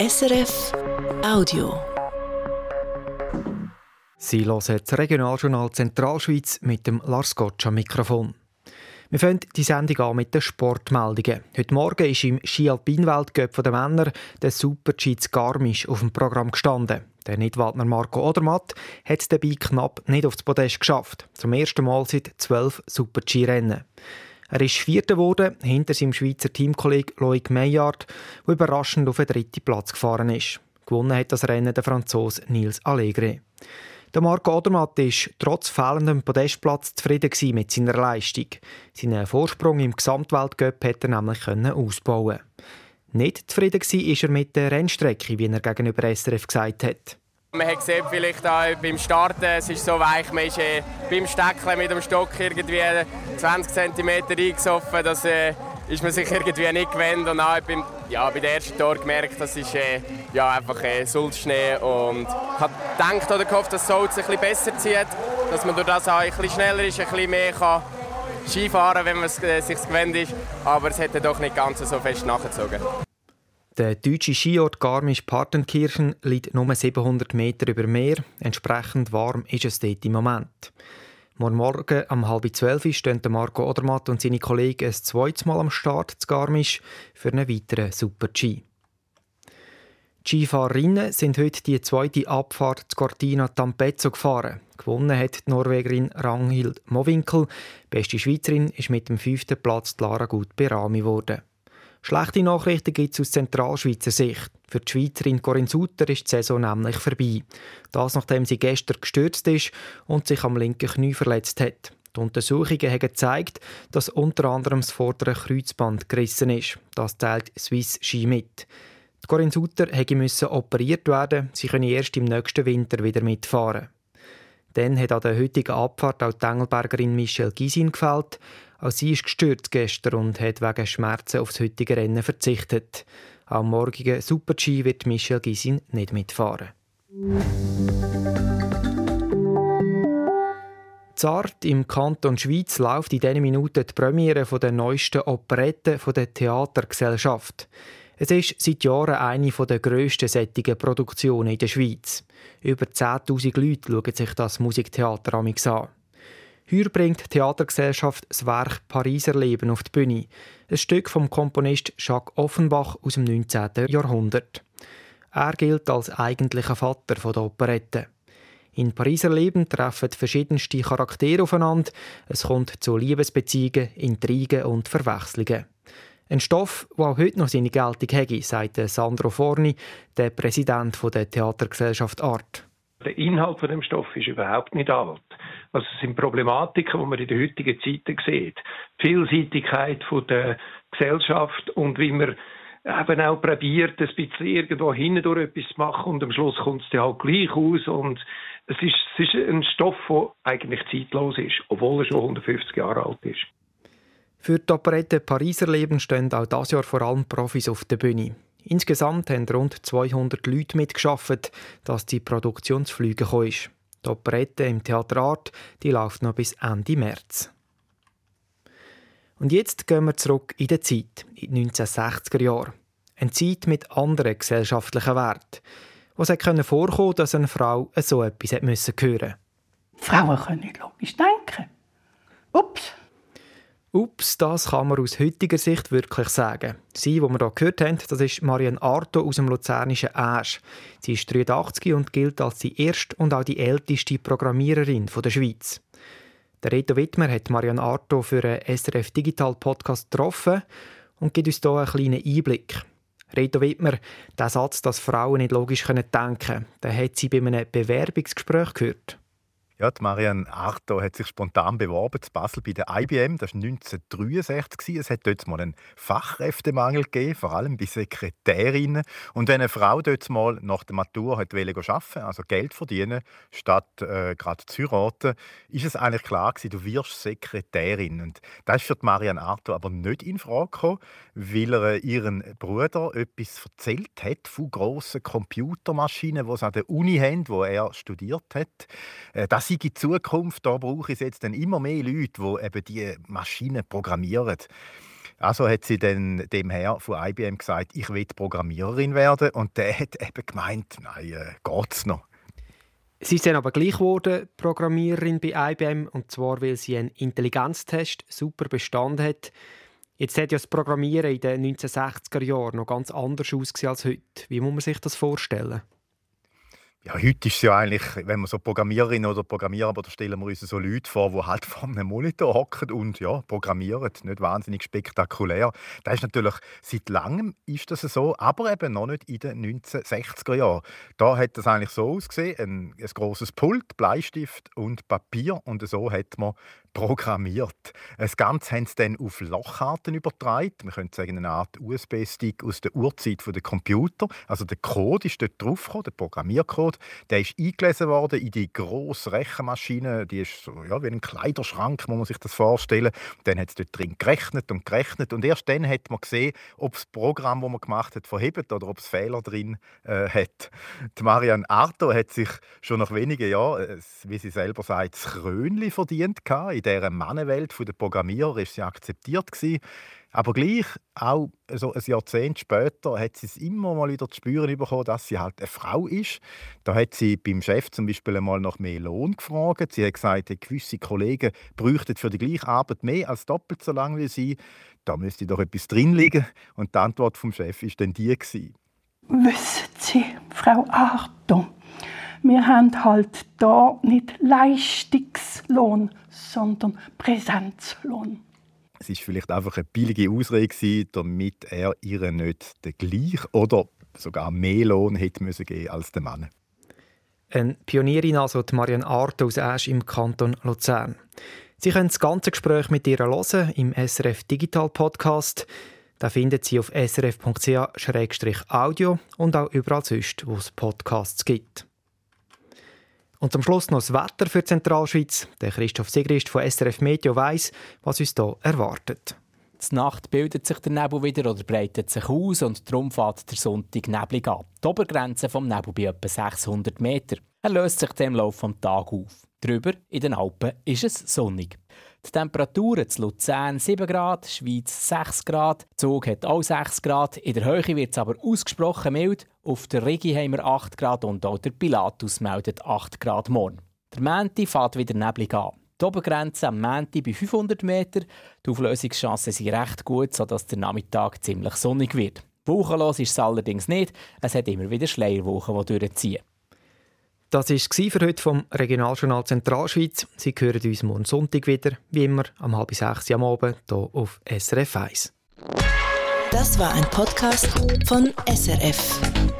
SRF Audio. Sie hören das Regionaljournal Zentralschweiz mit dem Lars Gottsch am Mikrofon. Wir fangen die Sendung an mit den Sportmeldungen. Heute Morgen ist im Ski-Alpin-Weltcup der Männer der Super-G Garmisch auf dem Programm gestanden. Der Nidwaldner Marco Odermatt hat es dabei knapp nicht aufs Podest geschafft. Zum ersten Mal seit zwölf Super-G-Rennen. Er ist Vierter geworden, hinter seinem Schweizer Teamkollegen Loic Meillard, der überraschend auf den dritten Platz gefahren ist. Gewonnen hat das Rennen der Franzose Nils Allegre. Der Marco Odermatt war trotz fehlendem Podestplatz zufrieden mit seiner Leistung. Seinen Vorsprung im Gesamtweltcup konnte er nämlich ausbauen. Nicht zufrieden war er mit der Rennstrecke, wie er gegenüber SRF gesagt hat. Man hat gesehen, vielleicht auch beim Starten, es ist so weich, man ist äh, beim Stecken mit dem Stock irgendwie 20 cm eingesoffen, das äh, ist man sich irgendwie nicht gewöhnt. Und auch beim, ja, bei der ersten Tor gemerkt, das ist äh, ja, einfach äh, Sulzschnee. Und ich habe gedacht oder gehofft, dass Sulz ein bisschen besser zieht, dass man durch das auch ein bisschen schneller ist, ein bisschen mehr kann Skifahren, wenn man es äh, sich gewöhnt ist. Aber es hätte doch nicht ganz so fest nachgezogen. Der deutsche Skiort Garmisch-Partenkirchen liegt nur 700 Meter über Meer. Entsprechend warm ist es dort im Moment. Morgen Morgen um halb zwölf stehen Marco Odermatt und seine Kollegen ein zweites Mal am Start zu Garmisch für einen weiteren Super-G. Die Skifahrerinnen sind heute die zweite Abfahrt zu Cortina Tampezzo gefahren. Gewonnen hat die Norwegerin Ranghild Mowinkel. Beste Schweizerin ist mit dem fünften Platz Lara Gut Berami geworden. Schlechte Nachrichten gibt es aus Zentralschweizer Sicht. Für die Schweizerin Corinne Sutter ist die Saison nämlich vorbei. Das, nachdem sie gestern gestürzt ist und sich am linken Knie verletzt hat. Die Untersuchungen haben gezeigt, dass unter anderem das vordere Kreuzband gerissen ist. Das teilt Swiss Ski mit. Die Corinne Sutter musste operiert werden. Sie können erst im nächsten Winter wieder mitfahren. Dann hat an der heutigen Abfahrt auch die Engelbergerin Michelle Gisin gefällt. Auch sie ist gestürzt gestern und hat wegen Schmerzen auf das heutige Rennen verzichtet. Am morgigen Super-G wird Michel Gisin nicht mitfahren. Zart im Kanton Schweiz läuft in diesen Minuten die Premiere der neuesten Operette der Theatergesellschaft. Es ist seit Jahren eine der grössten sättigen Produktionen in der Schweiz. Über 10.000 Leute schauen sich das Musiktheater an. Heuer bringt die Theatergesellschaft das Werk Pariser Leben auf die Bühne. Ein Stück vom Komponist Jacques Offenbach aus dem 19. Jahrhundert. Er gilt als eigentlicher Vater der Operette. In Pariser Leben treffen verschiedenste Charaktere aufeinander. Es kommt zu Liebesbeziehungen, Intrigen und Verwechslungen. Ein Stoff, der auch heute noch seine Geltung hat, sagt Sandro Forni, der Präsident der Theatergesellschaft Art. Der Inhalt von dem Stoff ist überhaupt nicht alt. Also sind Problematiken, die man in der heutigen Zeit sieht. Die Vielseitigkeit von der Gesellschaft und wie man eben auch probiert, ein bisschen irgendwo hindurch etwas zu machen und am Schluss kommt es dann halt gleich aus und es ist, es ist ein Stoff, der eigentlich zeitlos ist, obwohl er schon 150 Jahre alt ist. Für die Operette Pariser Leben stehen auch dieses Jahr vor allem Profis auf der Bühne. Insgesamt haben rund 200 Leute mitgeschafft, dass die Produktionsflüge ist. Die Operette im Theater Art die läuft noch bis Ende März. Und jetzt gehen wir zurück in die Zeit, in die 1960er Jahre. Eine Zeit mit anderen gesellschaftlichen Werten. Was hätte vorkommen dass eine Frau so etwas hören musste. Frauen können nicht logisch denken. Ups. Ups, das kann man aus heutiger Sicht wirklich sagen. Sie, die wir hier gehört haben, das ist Marianne Arto aus dem luzernischen Asch. Sie ist 83 und gilt als die erste und auch die älteste Programmiererin der Schweiz. Der Reto Wittmer hat Marianne Arto für einen SRF Digital Podcast getroffen und gibt uns hier einen kleinen Einblick. Reto Wittmer, der Satz, dass Frauen nicht logisch denken können, den hat sie bei einem Bewerbungsgespräch gehört. Ja, Marianne Arto hat sich spontan beworben zu Basel bei der IBM. Das war 1963. Es hat dort mal einen Fachkräftemangel gegeben, vor allem bei Sekretärinnen. Und wenn eine Frau dort mal nach der Matur arbeiten also Geld verdienen, statt äh, gerade zu heiraten, ist es eigentlich klar gewesen, du wirst Sekretärin. Und das ist für Marianne Arto aber nicht in Frage gekommen, weil er ihren Bruder etwas erzählt hat von grossen Computermaschinen, die sie an der Uni haben, wo er studiert hat. Äh, das sei die Zukunft, da brauche ich jetzt dann immer mehr Leute, die eben die Maschinen programmieren. Also hat sie dann dem Herr von IBM gesagt, ich will Programmiererin werden. Und der hat eben gemeint, nein, äh, geht's noch. Sie ist dann aber gleich geworden, Programmiererin bei IBM, und zwar, weil sie einen Intelligenztest super bestanden hat. Jetzt hat ja das Programmieren in den 1960er Jahren noch ganz anders ausgesehen als heute. Wie muss man sich das vorstellen? Ja, heute ist es ja eigentlich, wenn man so Programmiererin oder Programmierer, da stellen wir uns so Leute vor, die halt vor einem Monitor hocken und ja, programmieren. Nicht wahnsinnig spektakulär. Das ist natürlich, seit langem ist das so, aber eben noch nicht in den 1960er Jahren. Da hat das eigentlich so ausgesehen, ein, ein grosses Pult, Bleistift und Papier und so hat man programmiert. Das Ganze haben sie dann auf Lochkarten übertragen. Man könnte sagen, eine Art USB-Stick aus der Urzeit der Computer. Also der Code ist dort draufgekommen, der Programmiercode. Der ist eingelesen worden in die grosse Rechenmaschine. Die ist so, ja, wie ein Kleiderschrank, muss man sich das vorstellen. dann hat es dort drin gerechnet und gerechnet. Und erst dann hat man gesehen, ob das Programm, das man gemacht hat, verhebt oder ob es Fehler drin äh, hat. Die Marianne Arto hat sich schon nach wenigen Jahren, äh, wie sie selber sagt, das Krönli verdient gehabt in dieser Mannenwelt der Programmierer ist sie akzeptiert gewesen. Aber gleich, auch so ein Jahrzehnt später, hat sie es immer mal wieder zu spüren bekommen, dass sie halt eine Frau ist. Da hat sie beim Chef zum Beispiel einmal nach mehr Lohn gefragt. Sie hat gesagt, gewisse Kollegen bräuchten für die gleiche Arbeit mehr als doppelt so lange wie sie. Da müsste doch etwas drin liegen. Und die Antwort vom Chef war dann die. Gewesen. Wissen Sie, Frau Arton, wir haben halt da nicht Leistungslohn, sondern Präsenzlohn. Es war vielleicht einfach eine billige Ausrede, damit er ihr nicht den gleichen oder sogar mehr Lohn hätte müssen geben als der Mann. Eine Pionierin also die Marianne Art aus Asch im Kanton Luzern. Sie können das ganze Gespräch mit ihr hören im SRF Digital Podcast. Da finden Sie auf srf.ch-audio und auch überall sonst, wo es Podcasts gibt. Und zum Schluss noch das Wetter für Zentralschweiz. Der Christoph Sigrist von SRF Meteo weiss, was uns hier erwartet. Die Nacht bildet sich der Nebel wieder oder breitet sich aus und darum fährt der Sonntag neblig ab. Die Obergrenze vom Nebel bei etwa 600 Meter. Er löst sich dem Lauf des Tages auf. Drüber in den Alpen ist es sonnig. Die Temperaturen zu Luzern 7 Grad, Schweiz 6 Grad, Zug hat auch 6 Grad. In der Höhe wird es aber ausgesprochen mild. Auf der Rigi haben wir 8 Grad und auch der Pilatus meldet 8 Grad morgen. Der Mänti fährt wieder neblig an. Die Obergrenze am Mänti bei 500 Meter. Die Auflösungschancen sind recht gut, sodass der Nachmittag ziemlich sonnig wird. Wolkenlos ist es allerdings nicht. Es hat immer wieder Schleierwochen, die durchziehen. Das war für heute vom Regionaljournal Zentralschweiz. Sie hören uns morgen Sonntag wieder, wie immer, um halb sechs am Abend, hier auf SRF 1. Das war ein Podcast von SRF.